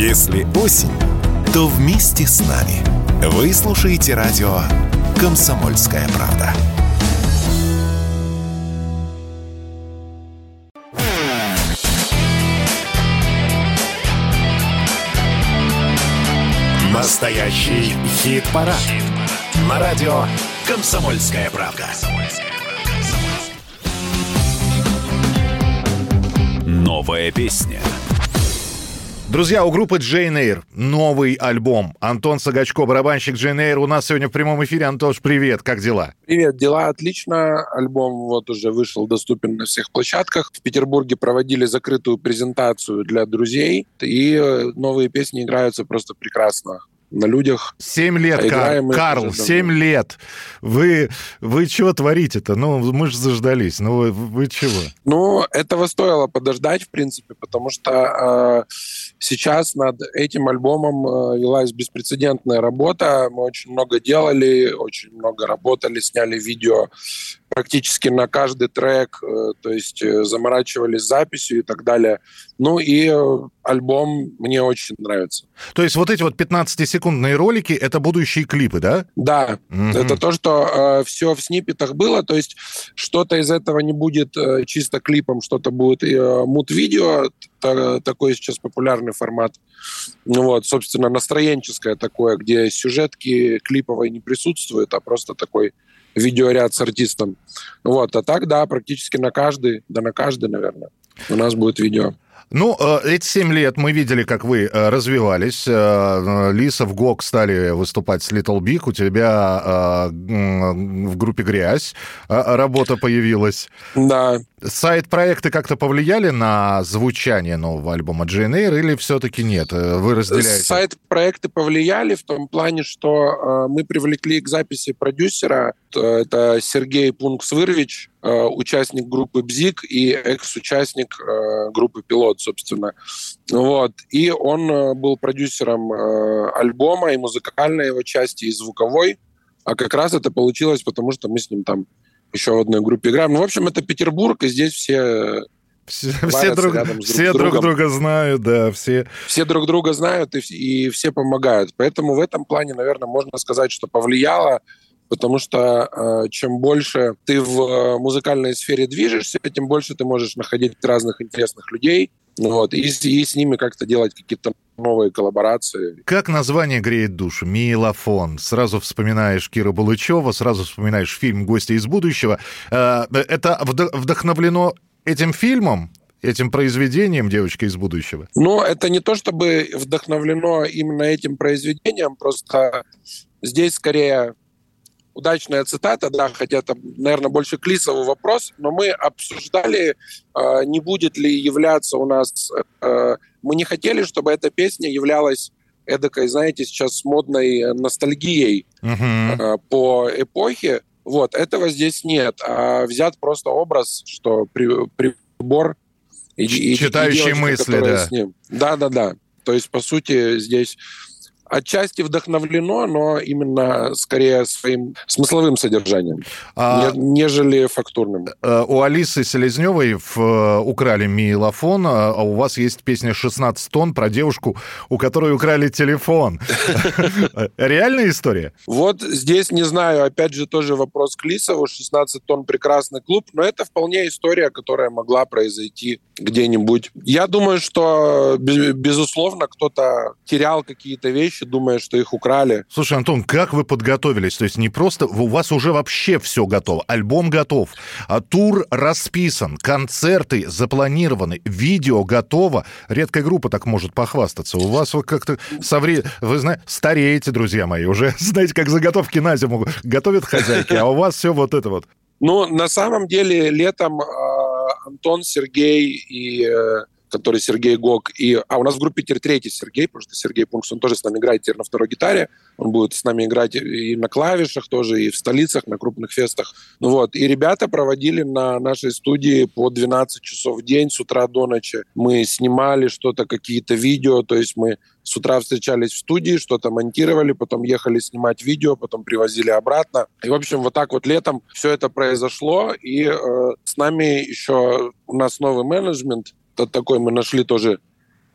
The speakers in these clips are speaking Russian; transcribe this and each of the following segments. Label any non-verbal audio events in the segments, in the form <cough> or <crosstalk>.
Если осень, то вместе с нами. Вы слушаете радио «Комсомольская правда». Настоящий хит-парад. Хит На радио «Комсомольская правда». Новая песня. Друзья, у группы Джейн Эйр новый альбом. Антон Сагачко, барабанщик Джейн Эйр, у нас сегодня в прямом эфире. Антош, привет, как дела? Привет, дела отлично. Альбом вот уже вышел, доступен на всех площадках. В Петербурге проводили закрытую презентацию для друзей, и новые песни играются просто прекрасно на людях. Семь лет, а Карл, семь лет. Вы, вы чего творите-то? Ну, мы же заждались. Ну, вы, вы чего? Ну, этого стоило подождать, в принципе, потому что э, сейчас над этим альбомом э, велась беспрецедентная работа. Мы очень много делали, очень много работали, сняли видео практически на каждый трек, э, то есть э, заморачивались записью и так далее. Ну и э, альбом мне очень нравится. То есть вот эти вот 15-секундные ролики — это будущие клипы, да? Да, mm-hmm. это то, что э, все в сниппетах было, то есть что-то из этого не будет э, чисто клипом, что-то будет э, мут-видео, такой сейчас популярный формат. Ну вот, собственно, настроенческое такое, где сюжетки клиповой не присутствуют, а просто такой видеоряд с артистом. Вот, а так, да, практически на каждый, да на каждый, наверное, у нас будет видео. Ну, э, эти семь лет мы видели, как вы э, развивались. Э, Лиса в ГОК стали выступать с Little Big. У тебя в группе «Грязь» работа появилась. Да. Сайт-проекты как-то повлияли на звучание нового альбома Eyre или все-таки нет? Вы разделяете? Сайт-проекты повлияли в том плане, что мы привлекли к записи продюсера. Это Сергей Пункс-Вырвич, участник группы «Бзик» и экс-участник группы «Пилот», собственно. Вот. И он э, был продюсером альбома и музыкальной его части, и звуковой. А как раз это получилось, потому что мы с ним там еще в одной группе играем. Ну, в общем, это Петербург, и здесь все все, все, друг, все друг, друг друга знают, да, все. Все друг друга знают и, и все помогают. Поэтому в этом плане, наверное, можно сказать, что повлияло потому что э, чем больше ты в э, музыкальной сфере движешься, тем больше ты можешь находить разных интересных людей, вот, и, и с ними как-то делать какие-то новые коллаборации. Как название греет душу? Милофон. Сразу вспоминаешь Кира Булычева, сразу вспоминаешь фильм «Гости из будущего». Э, это вдохновлено этим фильмом? этим произведением «Девочка из будущего»? Ну, это не то чтобы вдохновлено именно этим произведением, просто здесь скорее удачная цитата, да, хотя это, наверное, больше Клисовый вопрос, но мы обсуждали, э, не будет ли являться у нас... Э, мы не хотели, чтобы эта песня являлась эдакой, знаете, сейчас модной ностальгией uh-huh. э, по эпохе. Вот, этого здесь нет. А взят просто образ, что при, прибор... И, Читающие и девочка, мысли, да. С ним. Да-да-да. То есть, по сути, здесь отчасти вдохновлено, но именно скорее своим смысловым содержанием, а, нежели фактурным. Э, у Алисы Селезневой в э, «Украли милофон», а у вас есть песня «16 тонн» про девушку, у которой украли телефон. <laughs> Реальная история? Вот здесь, не знаю, опять же, тоже вопрос к Лисову. «16 тонн» — прекрасный клуб, но это вполне история, которая могла произойти где-нибудь. Я думаю, что, безусловно, кто-то терял какие-то вещи, вещи, думая, что их украли. Слушай, Антон, как вы подготовились? То есть не просто... У вас уже вообще все готово. Альбом готов. А тур расписан. Концерты запланированы. Видео готово. Редкая группа так может похвастаться. У вас вот как-то совре... Вы знаете, стареете, друзья мои. Уже <laughs> знаете, как заготовки на зиму готовят хозяйки, а у вас все вот это вот. Ну, на самом деле, летом э, Антон, Сергей и э, который Сергей Гог. И, а у нас в группе теперь третий Сергей, потому что Сергей Пункс, он тоже с нами играет теперь на второй гитаре. Он будет с нами играть и на клавишах тоже, и в столицах, на крупных фестах. Ну вот. И ребята проводили на нашей студии по 12 часов в день с утра до ночи. Мы снимали что-то, какие-то видео, то есть мы с утра встречались в студии, что-то монтировали, потом ехали снимать видео, потом привозили обратно. И, в общем, вот так вот летом все это произошло. И э, с нами еще у нас новый менеджмент, такой мы нашли тоже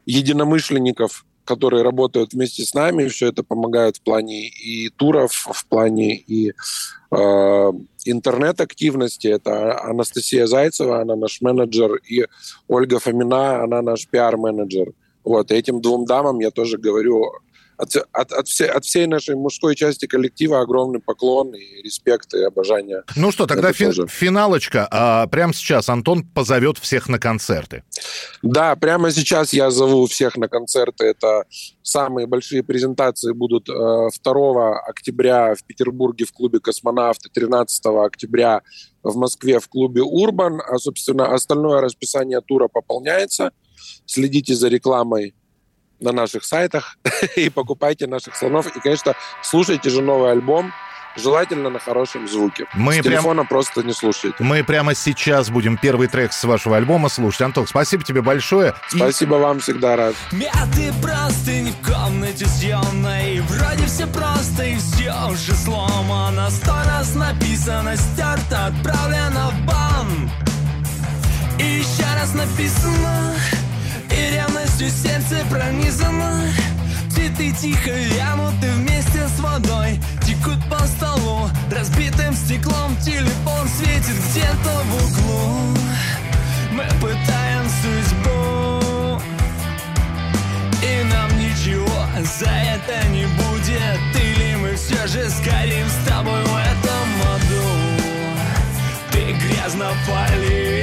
единомышленников которые работают вместе с нами. Все это помогает в плане и туров, в плане и э, интернет-активности. Это Анастасия Зайцева, она наш менеджер, и Ольга Фомина, она наш пиар-менеджер. Вот, этим двум дамам я тоже говорю от, от, от, все, от всей нашей мужской части коллектива огромный поклон и респект и обожание. Ну что, тогда фи- финалочка. А, прямо сейчас Антон позовет всех на концерты. Да, прямо сейчас я зову всех на концерты. Это самые большие презентации будут э, 2 октября в Петербурге в клубе «Космонавты», 13 октября в Москве в клубе «Урбан». А, собственно, остальное расписание тура пополняется. Следите за рекламой на наших сайтах <laughs> и покупайте наших слонов. И, конечно, слушайте же новый альбом. Желательно на хорошем звуке. Мы с телефона прям... просто не слушайте. Мы прямо сейчас будем первый трек с вашего альбома слушать. Антон, спасибо тебе большое. Спасибо и... вам, всегда рад. Мяты простыни в комнате съемной Вроде все просто и все уже сломано Сто раз написано, стерто, отправлено в бан И еще раз написано и ревностью сердце пронизано Цветы тихо вянуты вместе с водой. Текут по столу разбитым стеклом Телефон светит где-то в углу. Мы пытаем судьбу И нам ничего за это не будет. Или мы все же сгорим с тобой в этом аду. Ты грязно палишь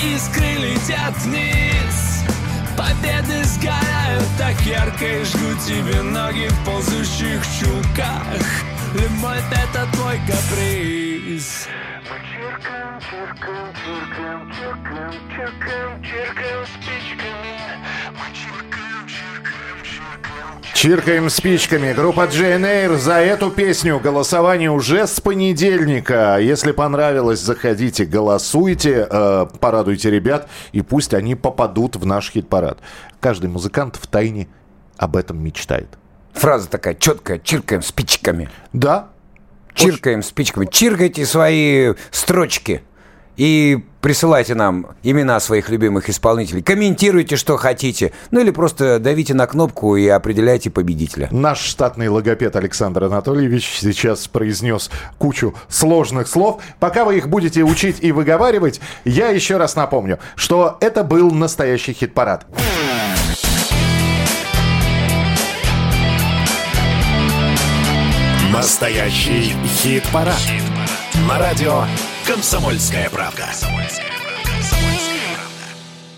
Искры летят вниз. Победы сгорают так ярко И жгут тебе ноги в ползущих чулках. Любовь это твой каприз. Чиркаем, чиркаем, чиркаем, чиркаем, чиркаем, чиркаем спичками. Мы чиркаем, чиркаем. Спичками. Группа JNR за эту песню голосование уже с понедельника. Если понравилось, заходите, голосуйте, э, порадуйте ребят, и пусть они попадут в наш хит-парад. Каждый музыкант в тайне об этом мечтает. Фраза такая четкая, чиркаем спичками. Да, Чиркаем спичками. Чиркайте свои строчки. И присылайте нам имена своих любимых исполнителей. Комментируйте, что хотите. Ну или просто давите на кнопку и определяйте победителя. Наш штатный логопед Александр Анатольевич сейчас произнес кучу сложных слов. Пока вы их будете учить и выговаривать, я еще раз напомню, что это был настоящий хит-парад. Настоящий хит-парад. На радио «Комсомольская правда».